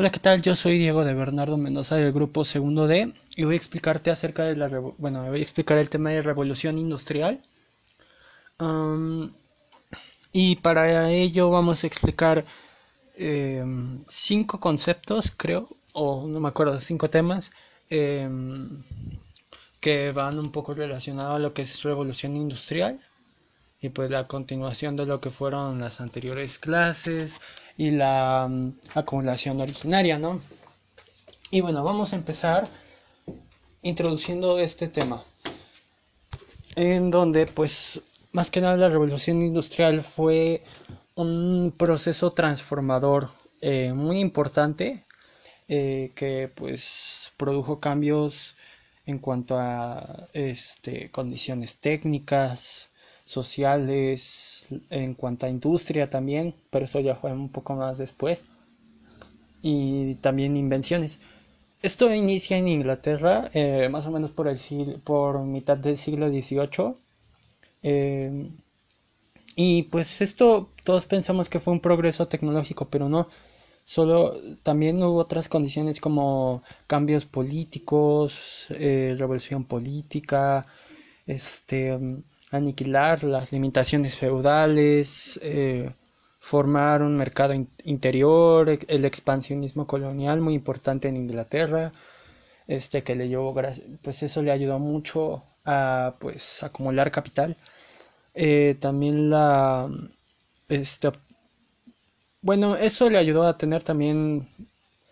Hola, ¿qué tal? Yo soy Diego de Bernardo Mendoza del grupo Segundo D y voy a explicarte acerca de la bueno, voy a explicar el tema de revolución industrial. y para ello vamos a explicar em, cinco conceptos, creo, o no me acuerdo, cinco temas em, que van un poco relacionados a lo que es revolución industrial y pues la continuación de lo que fueron las anteriores clases y la mm, acumulación originaria, ¿no? Y bueno, vamos a empezar introduciendo este tema, en donde pues más que nada la revolución industrial fue un proceso transformador eh, muy importante eh, que pues produjo cambios en cuanto a este, condiciones técnicas, sociales, en cuanto a industria también, pero eso ya fue un poco más después. Y también invenciones. Esto inicia en Inglaterra, eh, más o menos por, el, por mitad del siglo XVIII. Eh, y pues esto todos pensamos que fue un progreso tecnológico, pero no. Solo también hubo otras condiciones como cambios políticos, eh, revolución política, este, aniquilar las limitaciones feudales, eh, formar un mercado interior, e-, el expansionismo colonial muy importante en Inglaterra, este que le llevó, pues eso le ayudó mucho a pues acumular capital. Eh, también la, este, bueno, eso le ayudó a tener también,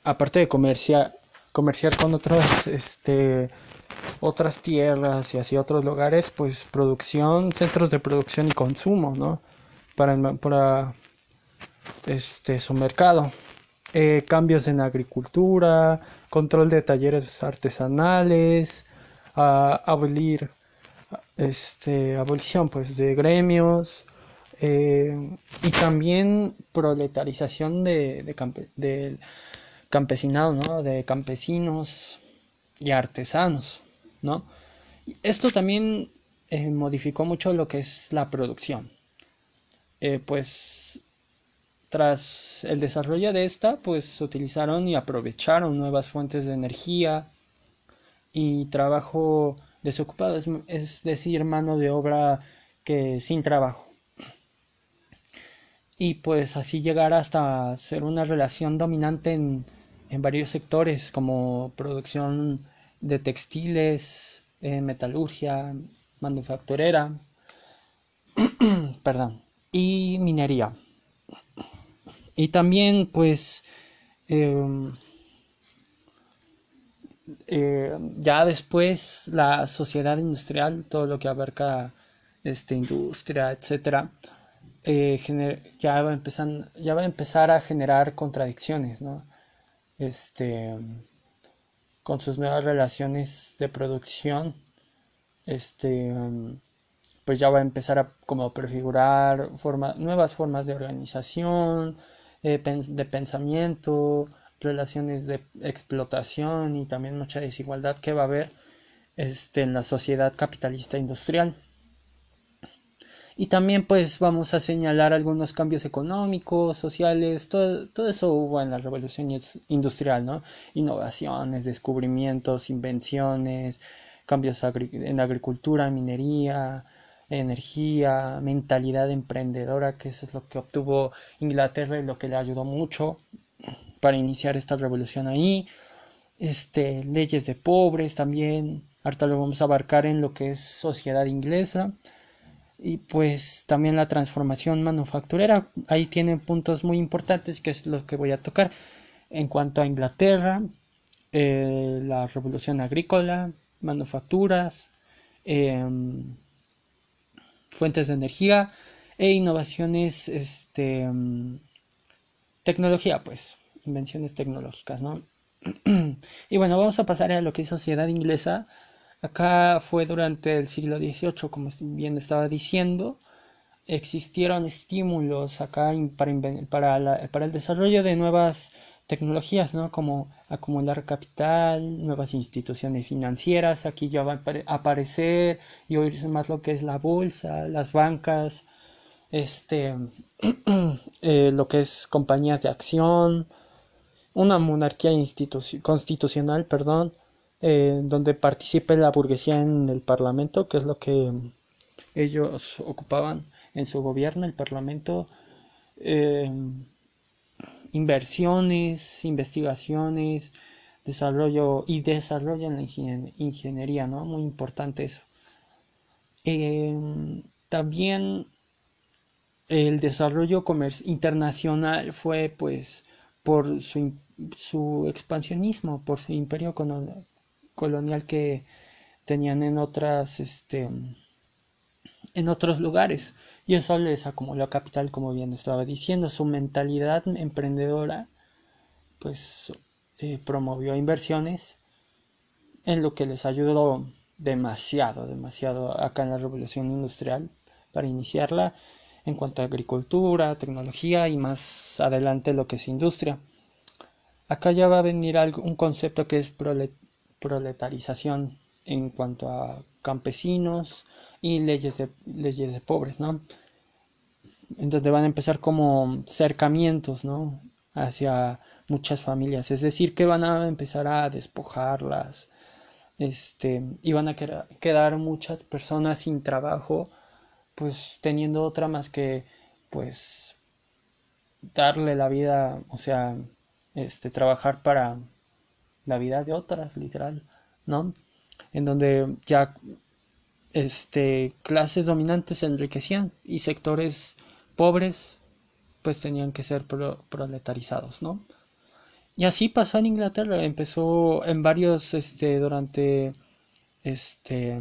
aparte de comerciar, comerciar con otros, este, otras tierras y así otros lugares, pues producción, centros de producción y consumo, ¿no? Para, para este, su mercado. Eh, cambios en agricultura, control de talleres artesanales, abolir, este, abolición pues de gremios eh, y también proletarización de, de del campesinado, ¿no? De campesinos y artesanos. ¿No? Esto también eh, modificó mucho lo que es la producción. Eh, pues tras el desarrollo de esta, pues utilizaron y aprovecharon nuevas fuentes de energía y trabajo desocupado, es, decir, mano de obra que sin trabajo. Y pues así llegar hasta ser una relación dominante en, en varios sectores como producción de textiles, eh, metalurgia, manufacturera, perdón, y minería. Y también, pues, em, eh, ya después la sociedad industrial, todo lo que abarca este, industria, etcétera, eh, ya, va a empezar, ya va a empezar a generar contradicciones, ¿no? Este, con sus nuevas relaciones de producción, este, um, pues ya va a empezar a como prefigurar nuevas formas de organización, eh, de pensamiento, relaciones de explotación y también mucha desigualdad que va a haber este, en la sociedad capitalista industrial. Y también pues vamos a señalar algunos cambios económicos, sociales, todo, todo eso hubo en la revolución industrial, ¿no? Innovaciones, descubrimientos, invenciones, cambios en agricultura, minería, energía, mentalidad emprendedora, que eso es lo que obtuvo Inglaterra y lo que le ayudó mucho para iniciar esta revolución ahí. Este, leyes de pobres también, ahorita lo vamos a abarcar en lo que es sociedad inglesa y pues también la transformación manufacturera. Ahí tienen puntos muy importantes que es lo que voy a tocar. En cuanto a Inglaterra, eh, la revolución agrícola, manufacturas, em, fuentes de energía e innovaciones, este, em, tecnología, pues, invenciones tecnológicas, ¿no? y bueno, vamos a pasar a lo que es sociedad inglesa Acá fue durante el siglo XVIII, como bien estaba diciendo, existieron estímulos acá para, para, el desarrollo de nuevas tecnologías, ¿no? Como acumular capital, nuevas instituciones financieras, aquí ya va a aparecer y oírse más lo que es la bolsa, las bancas, este, eh, lo que es compañías de acción, una monarquía constitucional, perdón, eh, donde participe la burguesía en el parlamento, que es lo que ellos ocupaban en su gobierno, el parlamento, eh, inversiones, investigaciones, desarrollo y desarrollo en la ingeniería, ¿no? Muy importante eso. Eh, también el desarrollo internacional fue pues por su, su, expansionismo, por su imperio colonial que tenían en otras este en otros lugares y eso les acumuló capital como bien estaba diciendo su mentalidad emprendedora pues eh, promovió inversiones en lo que les ayudó demasiado demasiado acá en la revolución industrial para iniciarla en cuanto a agricultura, tecnología y más adelante lo que es industria. Acá ya va a venir un concepto que es proletarización en cuanto a campesinos y leyes de, leyes de pobres, ¿no? Entonces van a empezar como cercamientos, ¿no? Hacia muchas familias, es decir, que van a empezar a despojarlas, este, y van a quedar muchas personas sin trabajo pues teniendo otra más que pues darle la vida, o sea, este trabajar para la vida de otras, literal, ¿no? En donde ya este clases dominantes se enriquecían y sectores pobres pues tenían que ser proletarizados, ¿no? Y así pasó en Inglaterra, empezó en varios este durante este,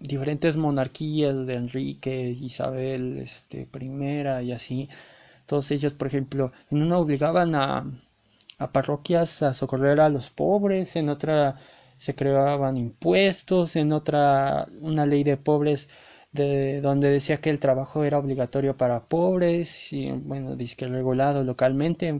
diferentes monarquías de Enrique, Isabel este, I y así. Todos ellos, por ejemplo, en una obligaban a, a parroquias a socorrer a los pobres, en otra se creaban impuestos, en otra una ley de pobres de donde decía que el trabajo era obligatorio para pobres y bueno, disque regulado localmente.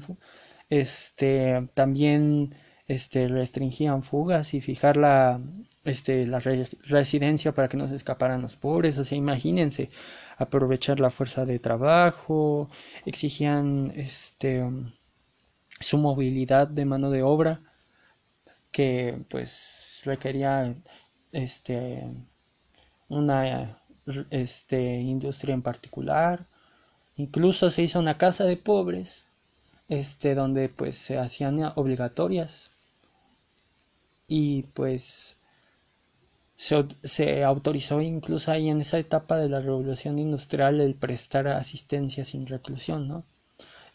Este también este restringían fugas y fijar la este, la residencia para que no se escaparan los pobres, o sea, imagínense, aprovechar la fuerza de trabajo, exigían este, su movilidad de mano de obra, que pues requería este, una este, industria en particular, incluso se hizo una casa de pobres, este, donde pues se hacían obligatorias y pues se, autorizó incluso ahí en esa etapa de la revolución industrial el prestar asistencia sin reclusión, ¿no?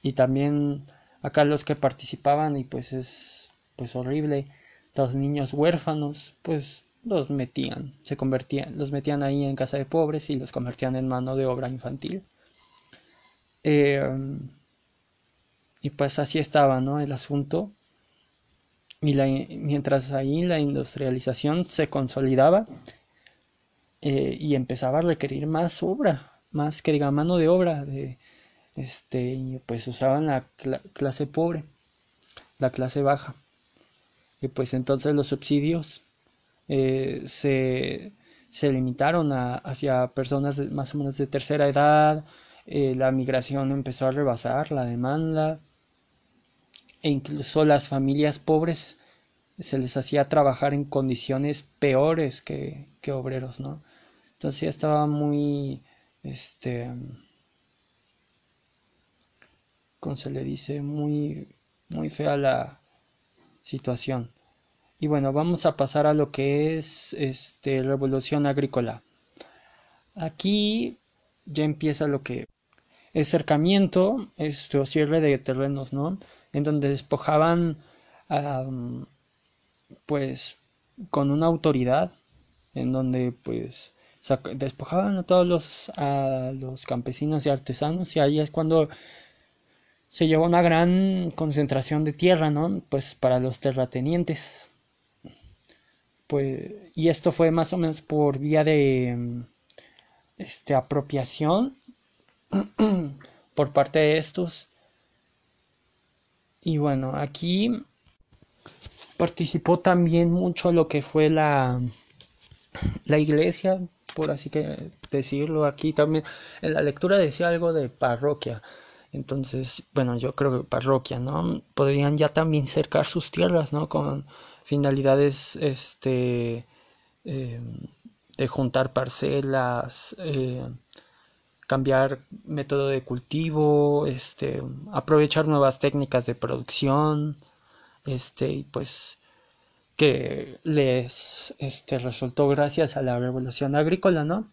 Y también acá los que participaban y pues es pues horrible, los niños huérfanos pues los metían, se convertían, los metían ahí en casa de pobres y los convertían en mano de obra infantil. Eh, y pues así estaba, ¿no? El asunto y mientras ahí la industrialización se consolidaba eh, y empezaba a requerir más obra, más que diga mano de obra, de, este, pues usaban la clase pobre, la clase baja. Y pues entonces los subsidios eh, se, se, limitaron a, hacia personas más o menos de tercera edad, eh, la migración empezó a rebasar la demanda, e incluso las familias pobres se les hacía trabajar en condiciones peores que, que obreros, ¿no? Entonces ya estaba muy, este, ¿cómo se le dice? Muy, muy fea la situación. Y bueno, vamos a pasar a lo que es este revolución agrícola. Aquí ya empieza lo que es cercamiento, este, o cierre de terrenos, ¿no? en donde despojaban pues con una autoridad en donde pues despojaban a todos los a los campesinos y artesanos y ahí es cuando se llevó una gran concentración de tierra, ¿no? Pues para los terratenientes. Pues y esto fue más o menos por vía de este apropiación por parte de estos y bueno, aquí participó también mucho lo que fue la, la iglesia, por así decirlo. Aquí también en la lectura decía algo de parroquia. Entonces, bueno, yo creo que parroquia, ¿no? Podrían ya también cercar sus tierras, ¿no? Con finalidades, este, eh, de juntar parcelas, eh, cambiar método de cultivo, este, aprovechar nuevas técnicas de producción, este, y pues que les este, resultó gracias a la revolución agrícola, ¿no?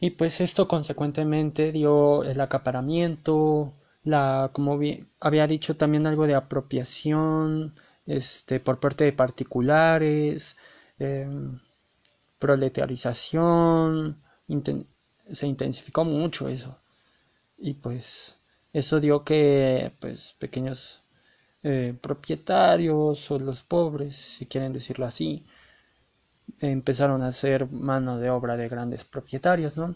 Y pues esto consecuentemente dio el acaparamiento, la, como había dicho también algo de apropiación, este, por parte de particulares, em, proletarización, se intensificó mucho eso. Y pues eso dio que pues pequeños eh, propietarios o los pobres, si quieren decirlo así, empezaron a ser mano de obra de grandes propietarios, ¿no?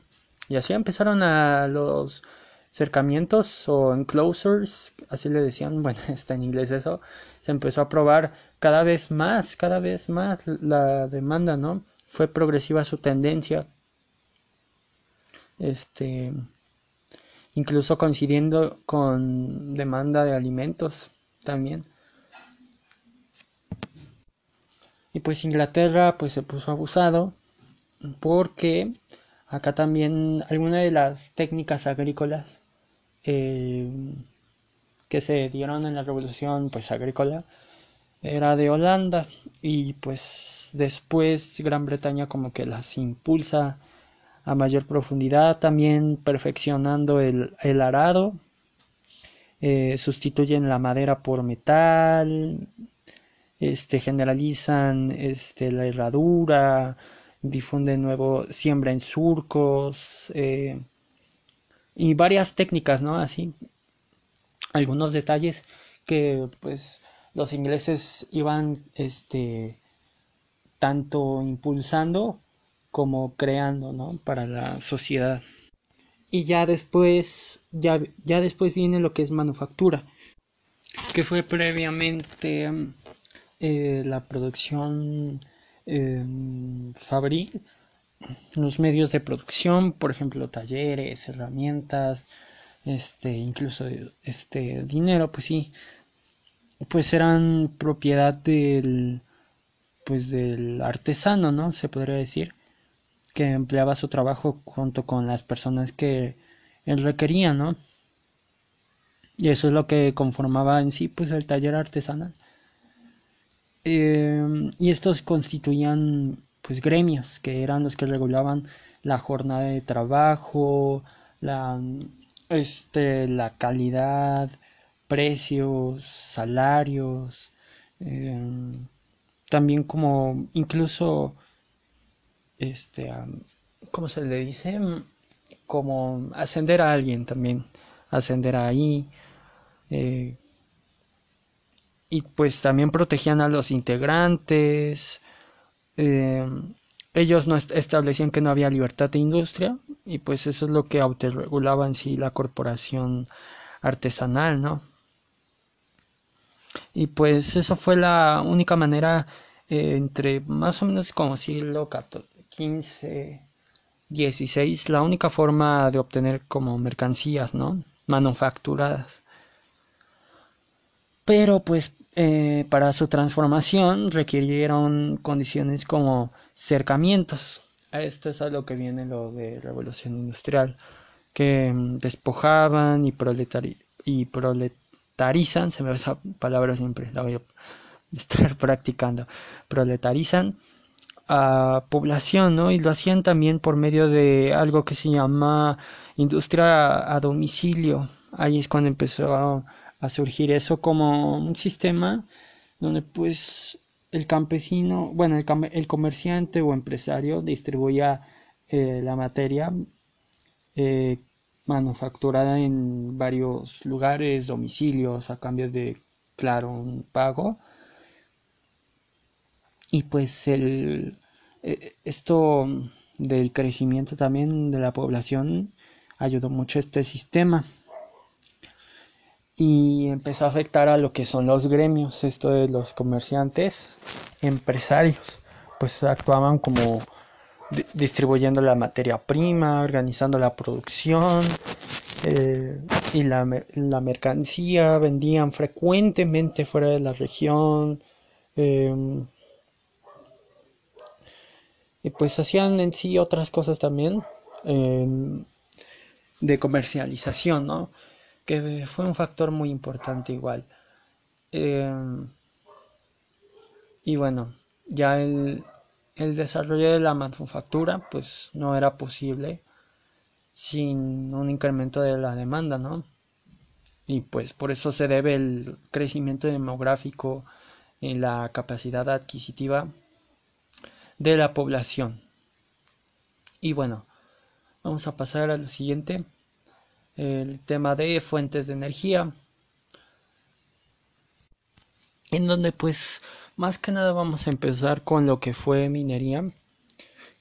Y así empezaron a los cercamientos o enclosures, así le decían, bueno, está en inglés eso, se empezó a probar cada vez más, cada vez más la demanda, ¿no? Fue progresiva su tendencia. Este, incluso coincidiendo con demanda de alimentos también. Y pues Inglaterra pues se puso abusado porque acá también algunas de las técnicas agrícolas eh, que se dieron en la revolución pues agrícola era de Holanda. Y pues después Gran Bretaña como que las impulsa a mayor profundidad también perfeccionando el, el arado eh, sustituyen la madera por metal, este, generalizan este, la herradura, difunden nuevo, siembra en surcos eh, y varias técnicas, ¿no? Así, algunos detalles que pues los ingleses iban este tanto impulsando como creando, ¿no? Para la sociedad y ya después ya, ya después viene lo que es manufactura que fue previamente eh, la producción em, fabril los medios de producción por ejemplo talleres herramientas este incluso este dinero pues sí pues eran propiedad del pues del artesano no se podría decir que empleaba su trabajo junto con las personas que él requería, ¿no? Y eso es lo que conformaba en sí, pues, el taller artesanal. Em, y estos constituían, pues, gremios, que eran los que regulaban la jornada de trabajo, la, este, la calidad, precios, salarios, em, también como incluso este, ¿cómo se le dice? Como ascender a alguien también, ascender ahí. Eh, y pues también protegían a los integrantes. Eh, ellos no establecían que no había libertad de industria y pues eso es lo que autorregulaba en sí la corporación artesanal, ¿no? Y pues esa fue la única manera eh, entre más o menos como siglo 15, 16, la única forma de obtener como mercancías, ¿no? Manufacturadas. Pero pues eh, para su transformación requirieron condiciones como cercamientos. Esto es a lo que viene lo de revolución industrial, que mm, despojaban y, proletari y proletarizan, se me va esa palabra siempre, la voy a estar practicando, proletarizan a población, ¿no? Y lo hacían también por medio de algo que se llama industria a domicilio. Ahí es cuando empezó a, surgir eso como un sistema donde pues el campesino, bueno, el, el comerciante o empresario distribuía eh, la materia eh, manufacturada en varios lugares, domicilios, a cambio de, claro, un pago. Y pues el, eh, esto del crecimiento también de la población ayudó mucho a este sistema y empezó a afectar a lo que son los gremios, esto de los comerciantes, empresarios, pues actuaban como distribuyendo la materia prima, organizando la producción eh, y la, la, mercancía vendían frecuentemente fuera de la región. Em, y pues hacían en sí otras cosas también em, de comercialización, ¿no? Que fue un factor muy importante igual. Em, y bueno, ya el, el desarrollo de la manufactura pues no era posible sin un incremento de la demanda, ¿no? Y pues por eso se debe el crecimiento demográfico en la capacidad adquisitiva de la población. Y bueno, vamos a pasar al siguiente, el tema de fuentes de energía, en donde pues más que nada vamos a empezar con lo que fue minería,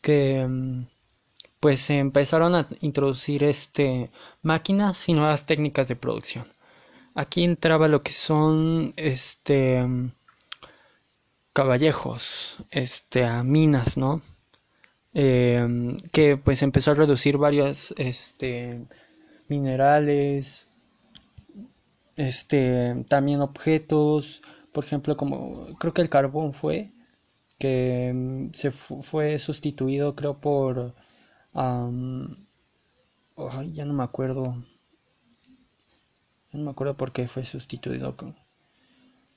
que mm, pues se empezaron a introducir este máquinas y nuevas técnicas de producción. Aquí entraba lo que son este caballejos, este minas, ¿no? Em, que pues empezó a reducir varios este minerales, este también objetos, por ejemplo, como creo que el carbón fue que em, se fue sustituido creo por ya no me acuerdo. Ya no me acuerdo por qué fue sustituido.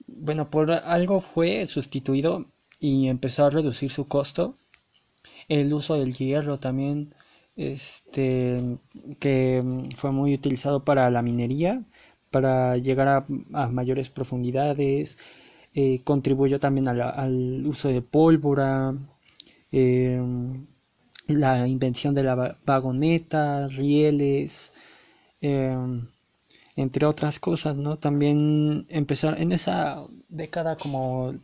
Bueno, por algo fue sustituido y empezó a reducir su costo. El uso del hierro también, este, que fue muy utilizado para la minería, para llegar a, mayores profundidades. Eh, contribuyó también al uso de pólvora. Eh, la invención de la vagoneta, rieles, em, entre otras cosas, ¿no? También empezaron en esa década como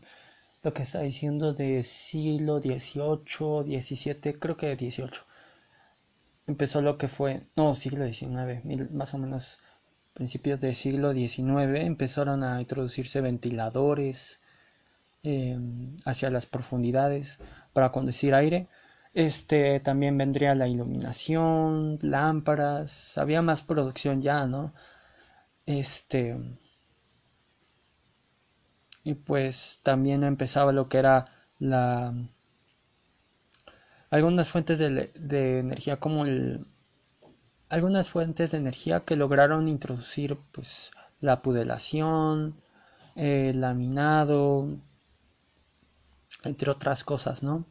lo que está diciendo de siglo XVIII, XVII, creo que XVIII. Empezó lo que fue, no, siglo XIX, más o menos principios del siglo XIX, empezaron a introducirse ventiladores em, hacia las profundidades para conducir aire este también vendría la iluminación, lámparas, había más producción ya, ¿no? Este y pues también empezaba lo que era la algunas fuentes de, energía como el algunas fuentes de energía que lograron introducir pues la pudelación, el laminado, entre otras cosas, ¿no?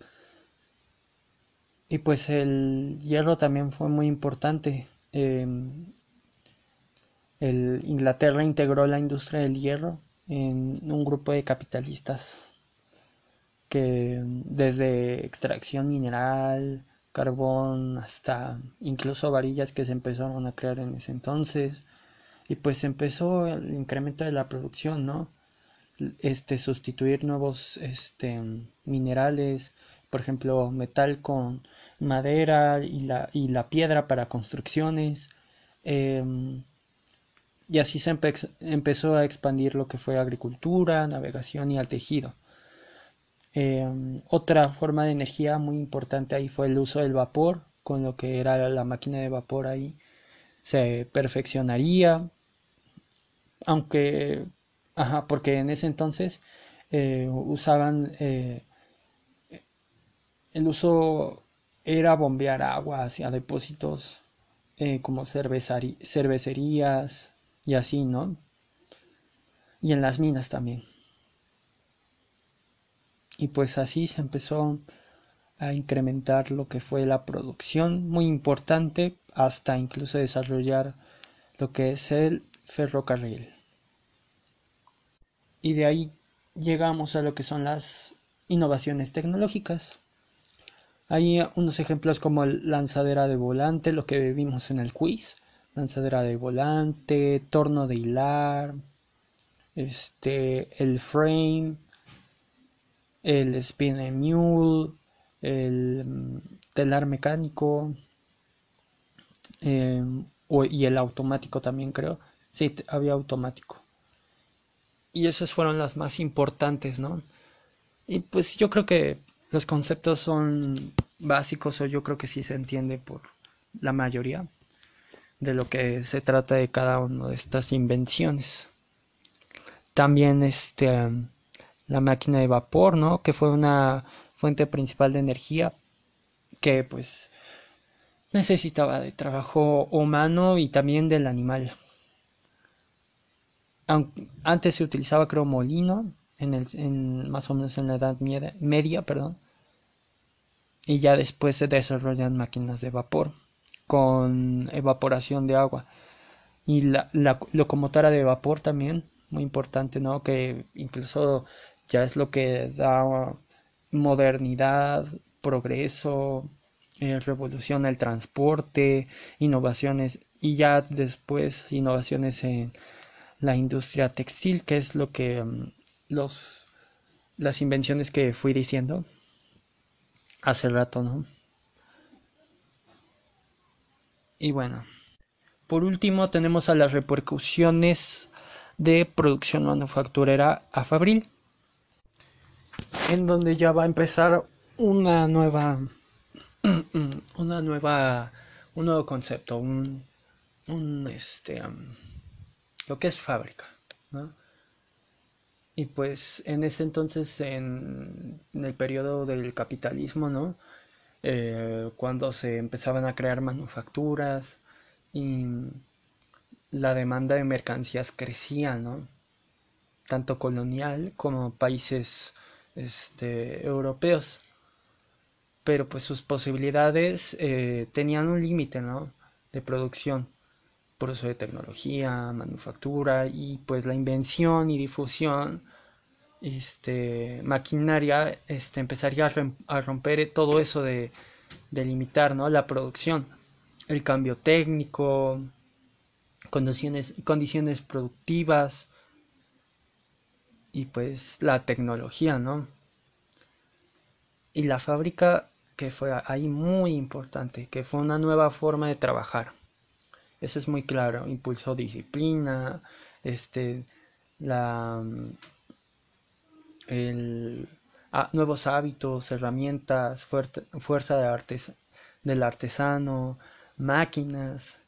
Y pues el hierro también fue muy importante. Em, el Inglaterra integró la industria del hierro en un grupo de capitalistas que desde extracción mineral, carbón, hasta incluso varillas que se empezaron a crear en ese entonces. Y pues empezó el incremento de la producción, ¿no? Este, sustituir nuevos este, minerales, por ejemplo, metal con madera y la, y la piedra para construcciones. Em, y así se empezó a expandir lo que fue agricultura, navegación y al tejido. Em, otra forma de energía muy importante ahí fue el uso del vapor, con lo que era la máquina de vapor ahí se perfeccionaría, aunque, ajá, porque en ese entonces eh, usaban eh, el uso era bombear agua hacia depósitos eh, como cervecerías y así, ¿no? Y en las minas también. Y pues así se empezó a incrementar lo que fue la producción, muy importante, hasta incluso desarrollar lo que es el ferrocarril. Y de ahí llegamos a lo que son las innovaciones tecnológicas. Hay unos ejemplos como lanzadera de volante, lo que vimos en el quiz, lanzadera de volante, torno de hilar, este, el frame, el spin mule, el mm, telar mecánico em, y el automático también creo. Sí, había automático. Y esas fueron las más importantes, ¿no? Y pues yo creo que los conceptos son básicos o yo creo que sí se entiende por la mayoría. de lo que se trata de cada una de estas invenciones. También este, la máquina de vapor, ¿no? Que fue una fuente principal de energía que pues necesitaba de trabajo humano y también del animal. Antes se utilizaba creo molino, en el, más o menos en la Edad Media, perdón, y ya después se desarrollan máquinas de vapor con evaporación de agua y la, la locomotora de vapor también muy importante no que incluso ya es lo que da modernidad progreso eh, revolución el transporte innovaciones y ya después innovaciones en la industria textil que es lo que mm, los las invenciones que fui diciendo hace rato, ¿no? Y bueno, por último tenemos a las repercusiones de producción manufacturera a Fabril, en donde ya va a empezar una nueva, una nueva, un nuevo concepto, un, un este, lo que es fábrica, ¿no? Y pues en ese entonces, en, el periodo del capitalismo, ¿no? Eh, cuando se empezaban a crear manufacturas y la demanda de mercancías crecía, ¿no? Tanto colonial como países este, europeos. Pero pues sus posibilidades eh, tenían un límite, ¿no? De producción por uso de tecnología, manufactura y pues la invención y difusión este, maquinaria este, empezaría a, romper todo eso de, de limitar ¿no? la producción, el cambio técnico, condiciones, condiciones productivas y pues la tecnología, ¿no? Y la fábrica que fue ahí muy importante, que fue una nueva forma de trabajar. Eso es muy claro. Impulsó disciplina, este, la, el, nuevos hábitos, herramientas, fuerza de artes, del artesano, máquinas,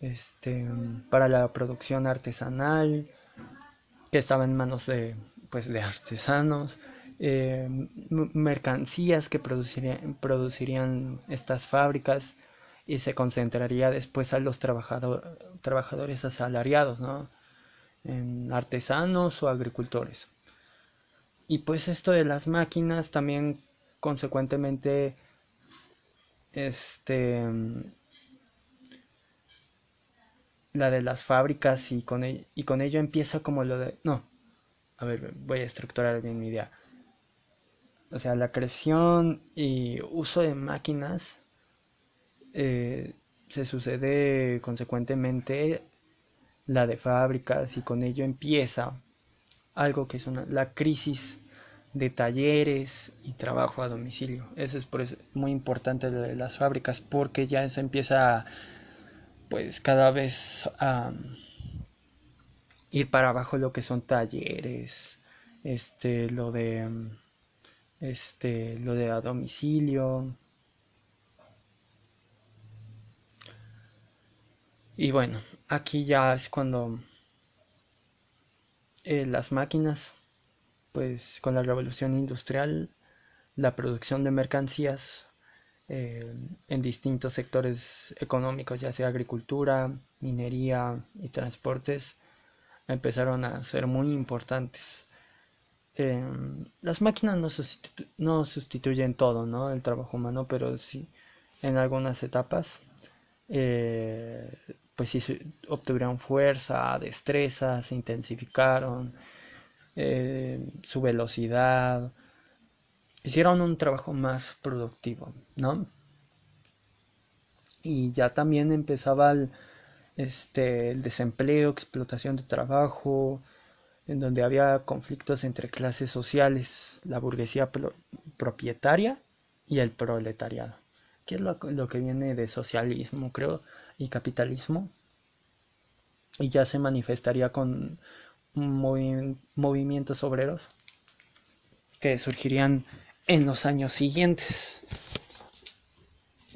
este, para la producción artesanal, que estaba en manos de, pues, de artesanos, eh, mercancías que producirían, producirían estas fábricas, y se concentraría después a los trabajadores asalariados, ¿no? En artesanos o agricultores. Y pues esto de las máquinas también consecuentemente este la de las fábricas y con, ello, y con ello empieza como lo de no a ver voy a estructurar bien mi idea o sea la creación y uso de máquinas eh, se sucede consecuentemente la de fábricas y con ello empieza algo que es la crisis de talleres y trabajo a domicilio. Eso es muy importante de las fábricas porque ya se empieza pues cada vez ir para abajo lo que son talleres, este lo de este lo de a domicilio, Y bueno, aquí ya es cuando eh, las máquinas, pues con la revolución industrial, la producción de mercancías eh, en distintos sectores económicos, ya sea agricultura, minería y transportes, empezaron a ser muy importantes. Em, las máquinas no, sustituyen todo, ¿no? El trabajo humano, pero sí en algunas etapas. Eh, pues obtuvieron fuerza, destreza, se intensificaron, eh, su velocidad, hicieron un trabajo más productivo, ¿no? Y ya también empezaba el, este, el desempleo, explotación de trabajo, en donde había conflictos entre clases sociales, la burguesía propietaria y el proletariado. ¿Qué es lo, lo que viene de socialismo, creo? y capitalismo y ya se manifestaría con movimientos obreros que surgirían en los años siguientes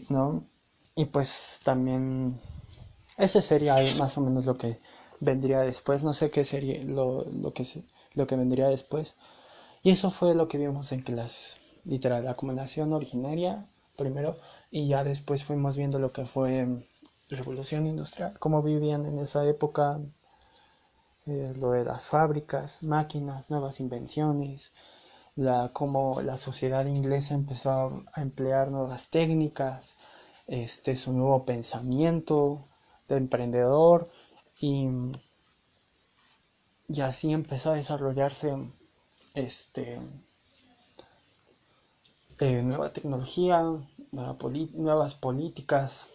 ¿no? y pues también ese sería más o menos lo que vendría después. No sé qué sería lo, lo, que, lo que vendría después. Y eso fue lo que vimos en clase. Literal, la acumulación originaria primero y ya después fuimos viendo lo que fue revolución industrial, cómo vivían en esa época, eh, lo de las fábricas, máquinas, nuevas invenciones, la, cómo la sociedad inglesa empezó a, emplear nuevas técnicas, este, su nuevo pensamiento de emprendedor y, así empezó a desarrollarse este, eh, nueva tecnología, nuevas políticas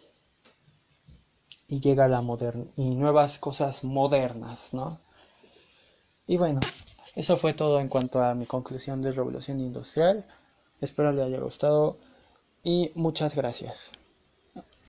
y llega la moderna y nuevas cosas modernas, ¿no? Y bueno, eso fue todo en cuanto a mi conclusión de revolución industrial. Espero le haya gustado y muchas gracias.